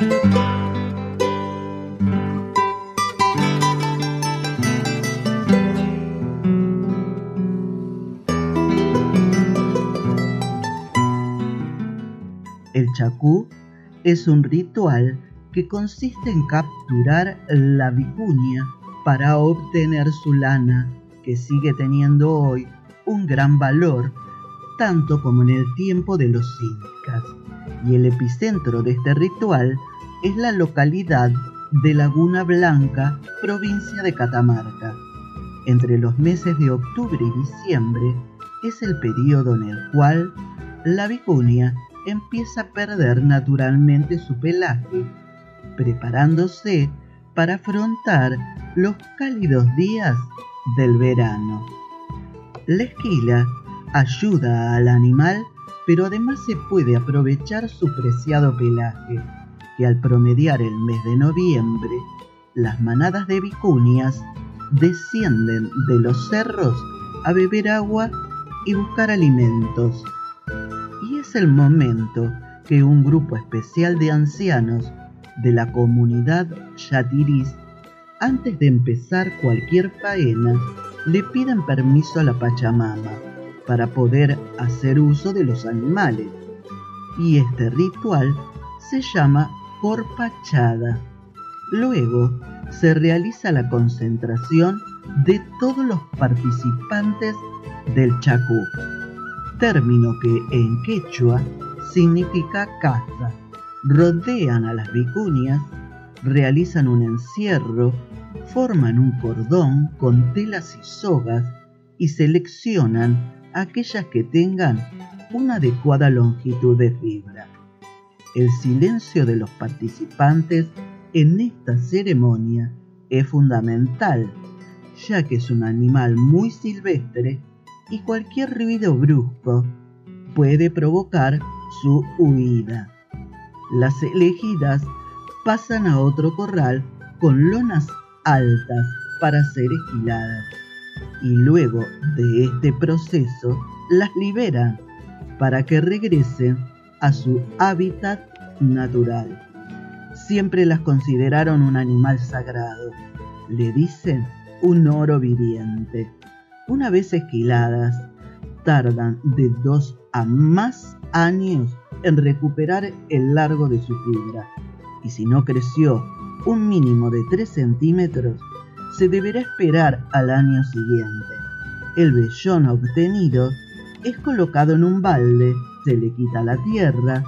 El chacú es un ritual que consiste en capturar la vicuña para obtener su lana, que sigue teniendo hoy un gran valor, tanto como en el tiempo de los incas. Y el epicentro de este ritual es la localidad de Laguna Blanca, provincia de Catamarca. Entre los meses de octubre y diciembre es el periodo en el cual la vicuña empieza a perder naturalmente su pelaje, preparándose para afrontar los cálidos días del verano. La esquila ayuda al animal, pero además se puede aprovechar su preciado pelaje, que al promediar el mes de noviembre, las manadas de vicuñas descienden de los cerros a beber agua y buscar alimentos es el momento que un grupo especial de ancianos de la comunidad Yatiris, antes de empezar cualquier faena, le piden permiso a la Pachamama para poder hacer uso de los animales. Y este ritual se llama corpachada. Luego se realiza la concentración de todos los participantes del chacú término que en quechua significa caza. Rodean a las vicuñas, realizan un encierro, forman un cordón con telas y sogas y seleccionan aquellas que tengan una adecuada longitud de fibra. El silencio de los participantes en esta ceremonia es fundamental, ya que es un animal muy silvestre y cualquier ruido brusco puede provocar su huida. Las elegidas pasan a otro corral con lonas altas para ser esquiladas y luego de este proceso las liberan para que regresen a su hábitat natural. Siempre las consideraron un animal sagrado, le dicen un oro viviente. Una vez esquiladas, tardan de dos a más años en recuperar el largo de su fibra. Y si no creció un mínimo de 3 centímetros, se deberá esperar al año siguiente. El vellón obtenido es colocado en un balde, se le quita la tierra,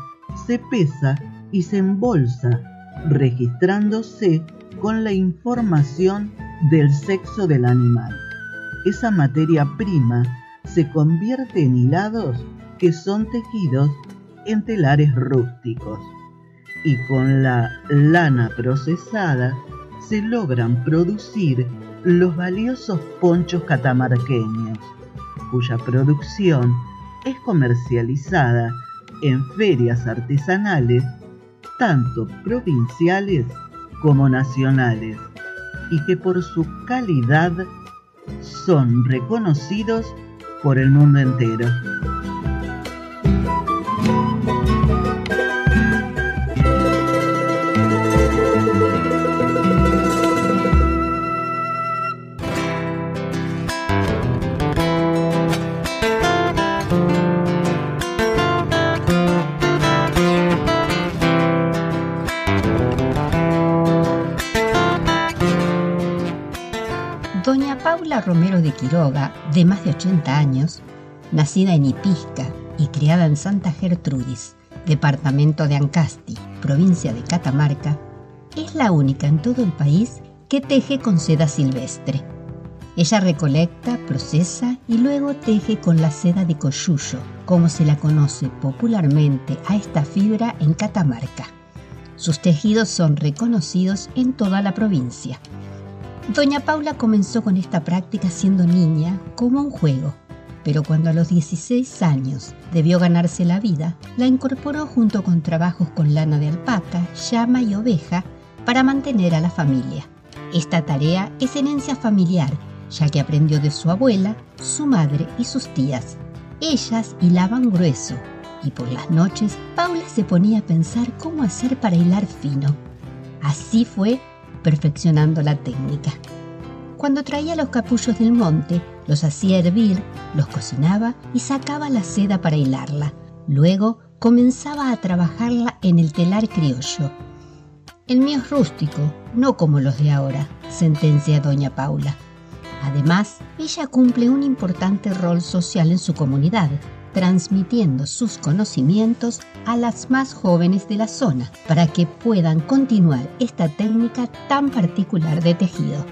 se pesa y se embolsa, registrándose con la información del sexo del animal. Esa materia prima se convierte en hilados que son tejidos en telares rústicos. Y con la lana procesada se logran producir los valiosos ponchos catamarqueños, cuya producción es comercializada en ferias artesanales, tanto provinciales como nacionales, y que por su calidad son reconocidos por el mundo entero. De más de 80 años, nacida en Ipisca y criada en Santa Gertrudis, departamento de Ancasti, provincia de Catamarca, es la única en todo el país que teje con seda silvestre. Ella recolecta, procesa y luego teje con la seda de coyuyo, como se la conoce popularmente a esta fibra en Catamarca. Sus tejidos son reconocidos en toda la provincia. Doña Paula comenzó con esta práctica siendo niña como un juego, pero cuando a los 16 años debió ganarse la vida, la incorporó junto con trabajos con lana de alpaca, llama y oveja para mantener a la familia. Esta tarea es herencia familiar, ya que aprendió de su abuela, su madre y sus tías. Ellas hilaban grueso y por las noches Paula se ponía a pensar cómo hacer para hilar fino. Así fue perfeccionando la técnica. Cuando traía los capullos del monte, los hacía hervir, los cocinaba y sacaba la seda para hilarla. Luego comenzaba a trabajarla en el telar criollo. El mío es rústico, no como los de ahora, sentencia doña Paula. Además, ella cumple un importante rol social en su comunidad, transmitiendo sus conocimientos a las más jóvenes de la zona para que puedan continuar esta técnica tan particular de tejido.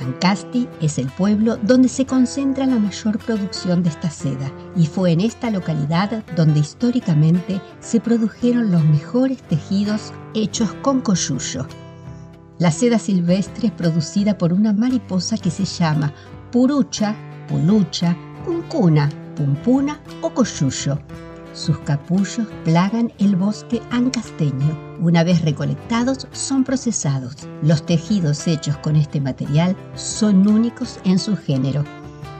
Ancasti es el pueblo donde se concentra la mayor producción de esta seda y fue en esta localidad donde históricamente se produjeron los mejores tejidos hechos con coyuyo. La seda silvestre es producida por una mariposa que se llama purucha, pulucha, cuncuna, pumpuna o coyuyo. Sus capullos plagan el bosque ancasteño. Una vez recolectados, son procesados. Los tejidos hechos con este material son únicos en su género.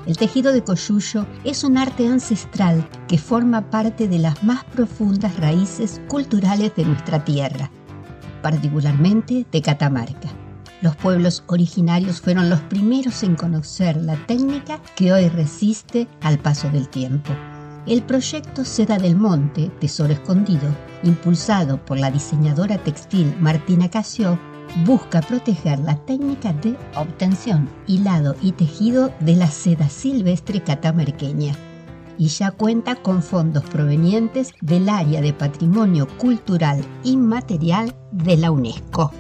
El tejido de coyuyo es un arte ancestral que forma parte de las más profundas raíces culturales de nuestra tierra, particularmente de Catamarca. Los pueblos originarios fueron los primeros en conocer la técnica que hoy resiste al paso del tiempo. El proyecto Seda del Monte, Tesoro Escondido, impulsado por la diseñadora textil Martina Casio, busca proteger la técnica de obtención, hilado y tejido de la seda silvestre catamarqueña y ya cuenta con fondos provenientes del área de patrimonio cultural inmaterial de la UNESCO.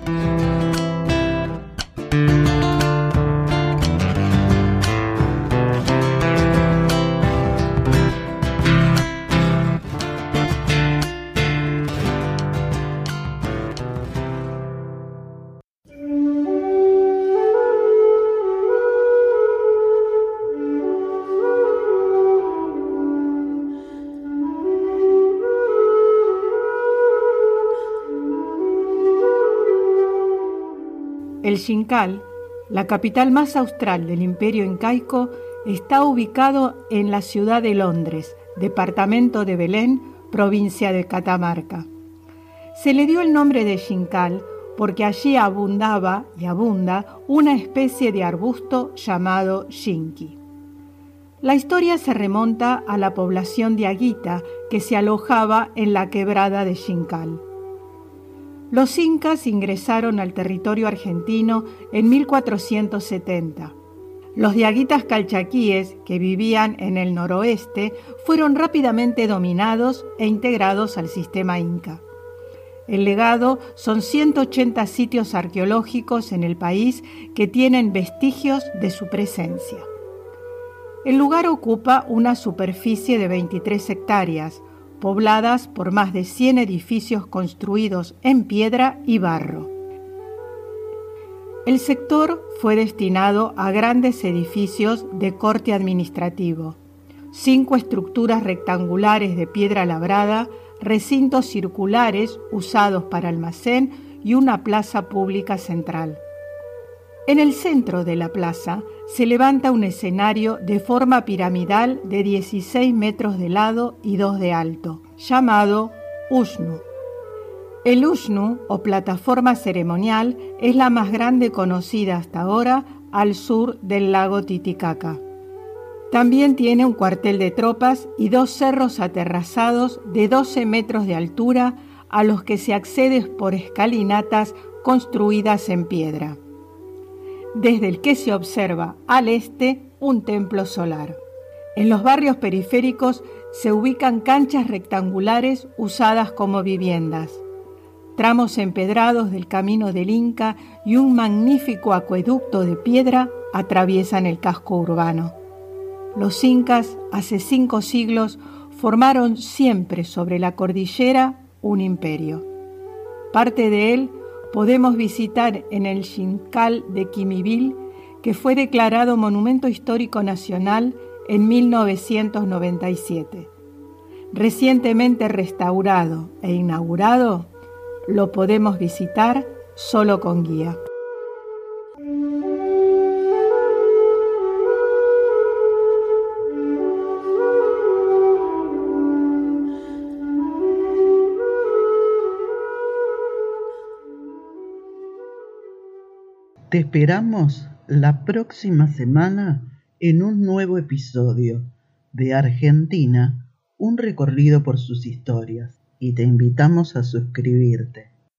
Xincal, la capital más austral del imperio incaico, está ubicado en la ciudad de Londres, departamento de Belén, provincia de Catamarca. Se le dio el nombre de Xincal porque allí abundaba y abunda una especie de arbusto llamado xinqui. La historia se remonta a la población de Aguita que se alojaba en la quebrada de Xincal. Los incas ingresaron al territorio argentino en 1470. Los diaguitas calchaquíes, que vivían en el noroeste, fueron rápidamente dominados e integrados al sistema inca. El legado son 180 sitios arqueológicos en el país que tienen vestigios de su presencia. El lugar ocupa una superficie de 23 hectáreas, pobladas por más de 100 edificios construidos en piedra y barro. El sector fue destinado a grandes edificios de corte administrativo, cinco estructuras rectangulares de piedra labrada, recintos circulares usados para almacén y una plaza pública central. En el centro de la plaza se levanta un escenario de forma piramidal de 16 metros de lado y 2 de alto, llamado Ushnu. El Ushnu, o plataforma ceremonial, es la más grande conocida hasta ahora al sur del lago Titicaca. También tiene un cuartel de tropas y dos cerros aterrazados de 12 metros de altura a los que se accede por escalinatas construidas en piedra desde el que se observa al este un templo solar. En los barrios periféricos se ubican canchas rectangulares usadas como viviendas. Tramos empedrados del camino del Inca y un magnífico acueducto de piedra atraviesan el casco urbano. Los incas, hace cinco siglos, formaron siempre sobre la cordillera un imperio. Parte de él podemos visitar en el Xincal de Quimivil, que fue declarado Monumento Histórico Nacional en 1997. Recientemente restaurado e inaugurado, lo podemos visitar solo con guía. Te esperamos la próxima semana en un nuevo episodio de Argentina, un recorrido por sus historias y te invitamos a suscribirte.